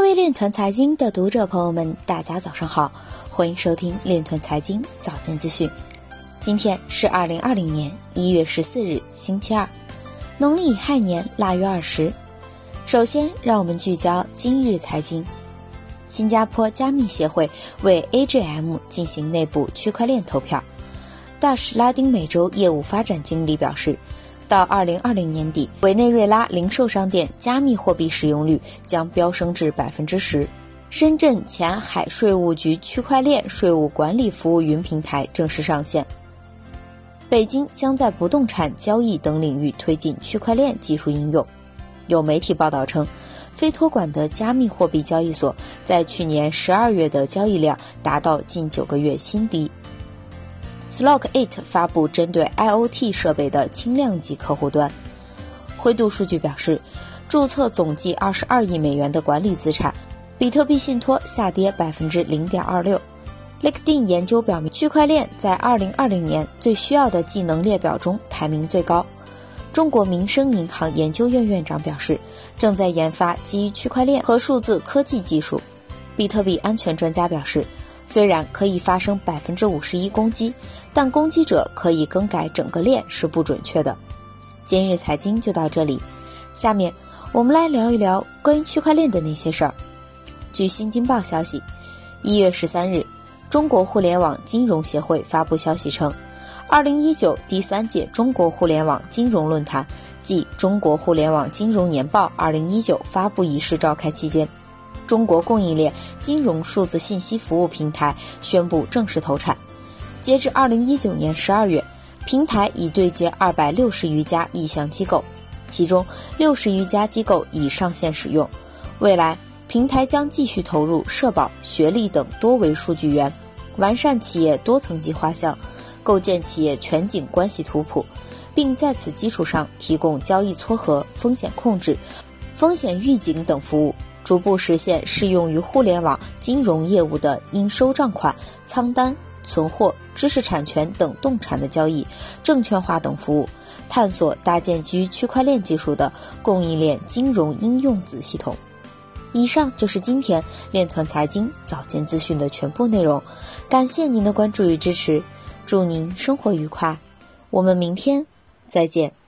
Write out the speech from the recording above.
各位链团财经的读者朋友们，大家早上好，欢迎收听链团财经早间资讯。今天是二零二零年一月十四日，星期二，农历亥年腊月二十。首先，让我们聚焦今日财经。新加坡加密协会为 AGM 进行内部区块链投票。大使拉丁美洲业务发展经理表示。到二零二零年底，委内瑞拉零售商店加密货币使用率将飙升至百分之十。深圳前海税务局区块链税务管理服务云平台正式上线。北京将在不动产交易等领域推进区块链技术应用。有媒体报道称，非托管的加密货币交易所在去年十二月的交易量达到近九个月新低。Slockit 发布针对 IoT 设备的轻量级客户端。灰度数据表示，注册总计二十二亿美元的管理资产，比特币信托下跌百分之零点二六。LinkedIn 研究表明，区块链在二零二零年最需要的技能列表中排名最高。中国民生银行研究院院长表示，正在研发基于区块链和数字科技技术。比特币安全专家表示。虽然可以发生百分之五十一攻击，但攻击者可以更改整个链是不准确的。今日财经就到这里，下面我们来聊一聊关于区块链的那些事儿。据新京报消息，一月十三日，中国互联网金融协会发布消息称，二零一九第三届中国互联网金融论坛暨中国互联网金融年报二零一九发布仪式召开期间。中国供应链金融数字信息服务平台宣布正式投产。截至二零一九年十二月，平台已对接二百六十余家意向机构，其中六十余家机构已上线使用。未来，平台将继续投入社保、学历等多维数据源，完善企业多层级画像，构建企业全景关系图谱，并在此基础上提供交易撮合、风险控制、风险预警等服务。逐步实现适用于互联网金融业务的应收账款、仓单、存货、知识产权等动产的交易证券化等服务，探索搭建基于区块链技术的供应链金融应用子系统。以上就是今天链团财经早间资讯的全部内容，感谢您的关注与支持，祝您生活愉快，我们明天再见。